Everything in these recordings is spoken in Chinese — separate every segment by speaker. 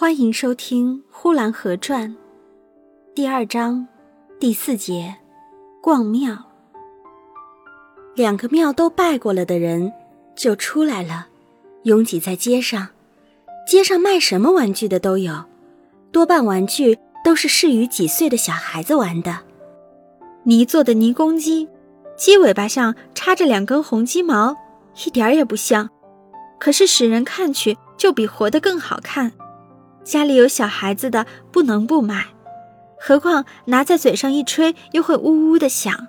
Speaker 1: 欢迎收听《呼兰河传》第二章第四节——逛庙。两个庙都拜过了的人就出来了，拥挤在街上。街上卖什么玩具的都有，多半玩具都是适于几岁的小孩子玩的。泥做的泥公鸡，鸡尾巴上插着两根红鸡毛，一点儿也不像，可是使人看去就比活的更好看。家里有小孩子的不能不买，何况拿在嘴上一吹又会呜呜的响。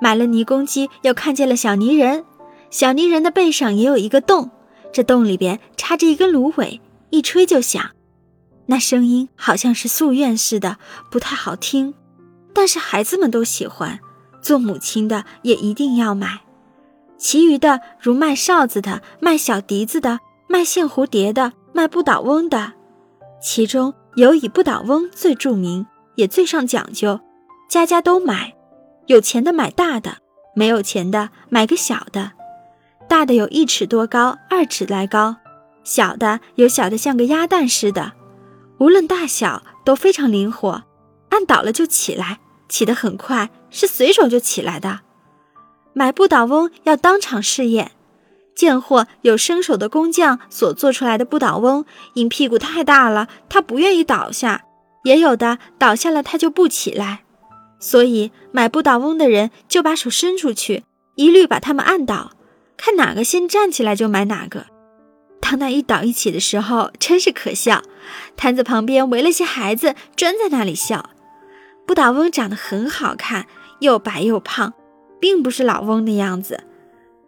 Speaker 1: 买了泥公鸡，又看见了小泥人，小泥人的背上也有一个洞，这洞里边插着一根芦苇，一吹就响，那声音好像是夙愿似的，不太好听，但是孩子们都喜欢，做母亲的也一定要买。其余的如卖哨子的、卖小笛子的、卖线蝴蝶的、卖不倒翁的。其中有以不倒翁最著名，也最上讲究，家家都买。有钱的买大的，没有钱的买个小的。大的有一尺多高，二尺来高；小的有小的像个鸭蛋似的，无论大小都非常灵活，按倒了就起来，起得很快，是随手就起来的。买不倒翁要当场试验。贱货有生手的工匠所做出来的不倒翁，因屁股太大了，他不愿意倒下；也有的倒下了，他就不起来。所以买不倒翁的人就把手伸出去，一律把他们按倒，看哪个先站起来就买哪个。当那一倒一起的时候，真是可笑。摊子旁边围了些孩子，专在那里笑。不倒翁长得很好看，又白又胖，并不是老翁的样子。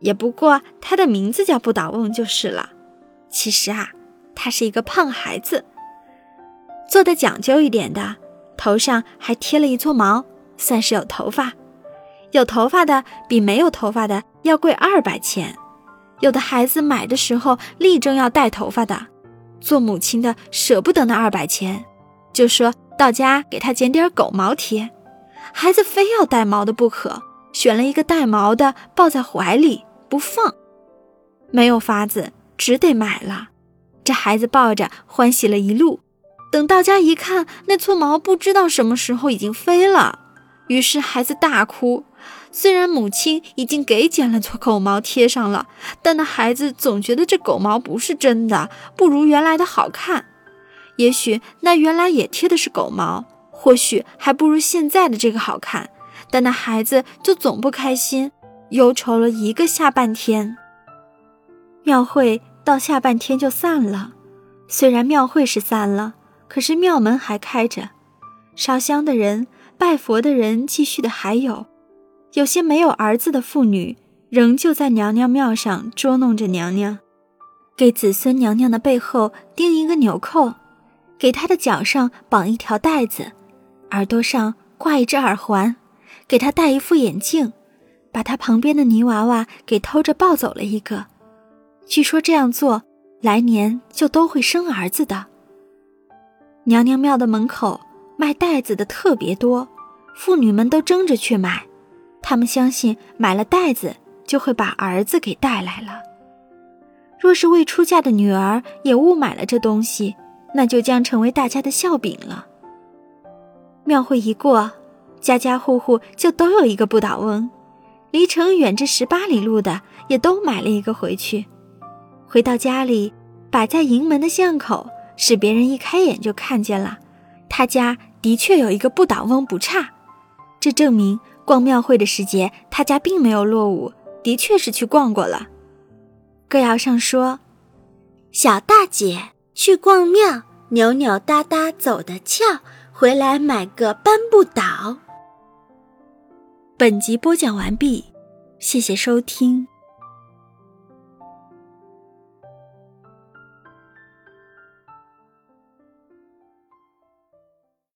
Speaker 1: 也不过他的名字叫不倒翁就是了。其实啊，他是一个胖孩子，做的讲究一点的，头上还贴了一撮毛，算是有头发。有头发的比没有头发的要贵二百钱。有的孩子买的时候力争要带头发的，做母亲的舍不得那二百钱，就说到家给他剪点狗毛贴。孩子非要带毛的不可，选了一个带毛的抱在怀里。不放，没有法子，只得买了。这孩子抱着欢喜了一路，等到家一看，那撮毛不知道什么时候已经飞了。于是孩子大哭。虽然母亲已经给剪了撮狗毛贴上了，但那孩子总觉得这狗毛不是真的，不如原来的好看。也许那原来也贴的是狗毛，或许还不如现在的这个好看。但那孩子就总不开心。忧愁了一个下半天，庙会到下半天就散了。虽然庙会是散了，可是庙门还开着，烧香的人、拜佛的人继续的还有。有些没有儿子的妇女，仍旧在娘娘庙上捉弄着娘娘，给子孙娘娘的背后钉一个纽扣，给她的脚上绑一条带子，耳朵上挂一只耳环，给她戴一副眼镜。把他旁边的泥娃娃给偷着抱走了一个，据说这样做，来年就都会生儿子的。娘娘庙的门口卖袋子的特别多，妇女们都争着去买，她们相信买了袋子就会把儿子给带来了。若是未出嫁的女儿也误买了这东西，那就将成为大家的笑柄了。庙会一过，家家户户就都有一个不倒翁。离城远至十八里路的，也都买了一个回去。回到家里，摆在营门的巷口，使别人一开眼就看见了。他家的确有一个不倒翁，不差。这证明逛庙会的时节，他家并没有落伍，的确是去逛过了。歌谣上说：“小大姐去逛庙，扭扭哒哒走得俏，回来买个搬不倒。”本集播讲完毕，谢谢收听。